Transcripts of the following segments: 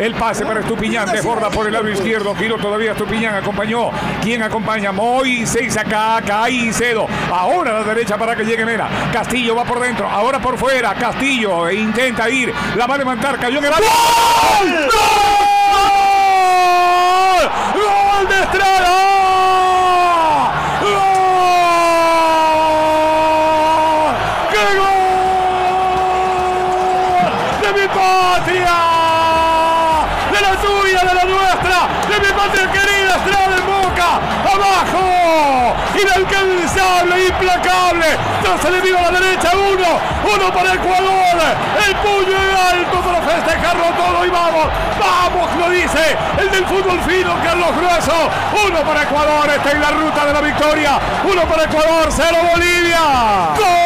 El pase para Estupiñán, desborda por el lado izquierdo. Giro todavía Estupiñán, acompañó. ¿Quién acompaña? Moisés acá, Caicedo. Ahora a la derecha para que llegue Mera. Castillo va por dentro, ahora por fuera. Castillo intenta ir, la va a levantar, cayó en el área. ¡Gol! ¡Gol! ¡Gol de Estrada! ¡Gol! ¡Qué gol! ¡De mi patria! ¡De la tuya, de la nuestra! ¡De mi patria querida! ¡Estrada en boca! ¡Abajo! Inalcanzable, implacable. Tras el enemigo a la derecha, uno. Uno para Ecuador. El puño en alto para festejarlo todo y vamos. Vamos, lo dice el del fútbol fino, Carlos Grueso. Uno para Ecuador. Está en la ruta de la victoria. Uno para Ecuador, cero Bolivia. ¡Gol!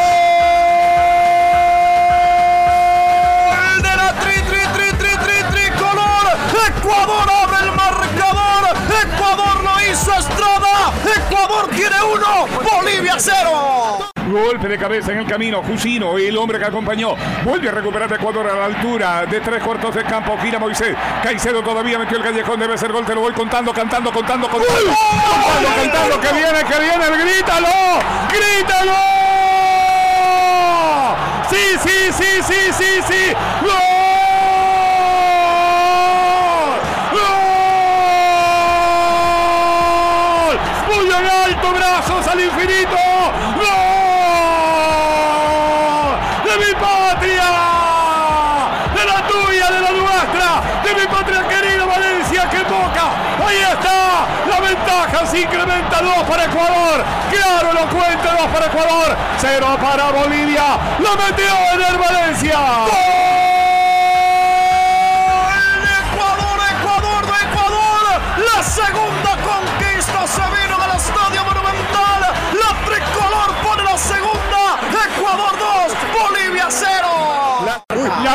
Tiene uno. Bolivia cero. Golpe de cabeza en el camino. Jusino, el hombre que acompañó. Vuelve a recuperar de Ecuador a la altura de tres cuartos de campo. Gira Moisés. Caicedo todavía metió el callejón. Debe ser gol. Te lo voy contando, cantando, contando, contando. Contando, cantando. Que viene, que viene. Grítalo. Grítalo. Sí, sí, sí, sí, sí, sí. ¡Gol! Puño en alto, brazos al infinito. ¡Gol! ¡De mi patria! ¡De la tuya, de la nuestra! ¡De mi patria querida Valencia! ¡Qué boca! ¡Ahí está! La ventaja se incrementa dos para Ecuador. Claro, lo cuenta dos para Ecuador. Cero para Bolivia. Lo metió en el Valencia.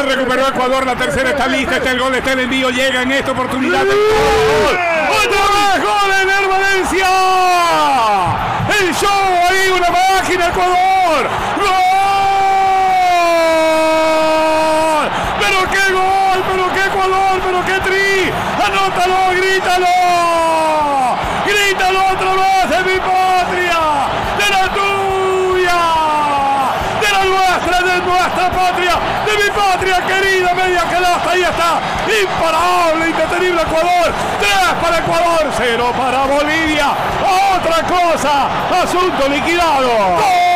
Recuperó Ecuador, la tercera está lista, está el gol, está el envío, llega en esta oportunidad. ¡Gol! ¡Otra vez gol en el Valencia! El show ahí, una máquina Ecuador. ¡Gol! ¡Pero qué gol! ¡Pero qué Ecuador! ¡Pero qué tri! ¡Anótalo! ¡Grítalo! ¡Grítalo otra vez de mi patria! ¡De la tuya! ¡De ¡De nuestra patria! ¡De mi patria querida! ¡Media canasta! ¡Ahí está! ¡Imparable! ¡Indetenible Ecuador! ¡Tres para Ecuador! ¡Cero para Bolivia! ¡Otra cosa! ¡Asunto liquidado!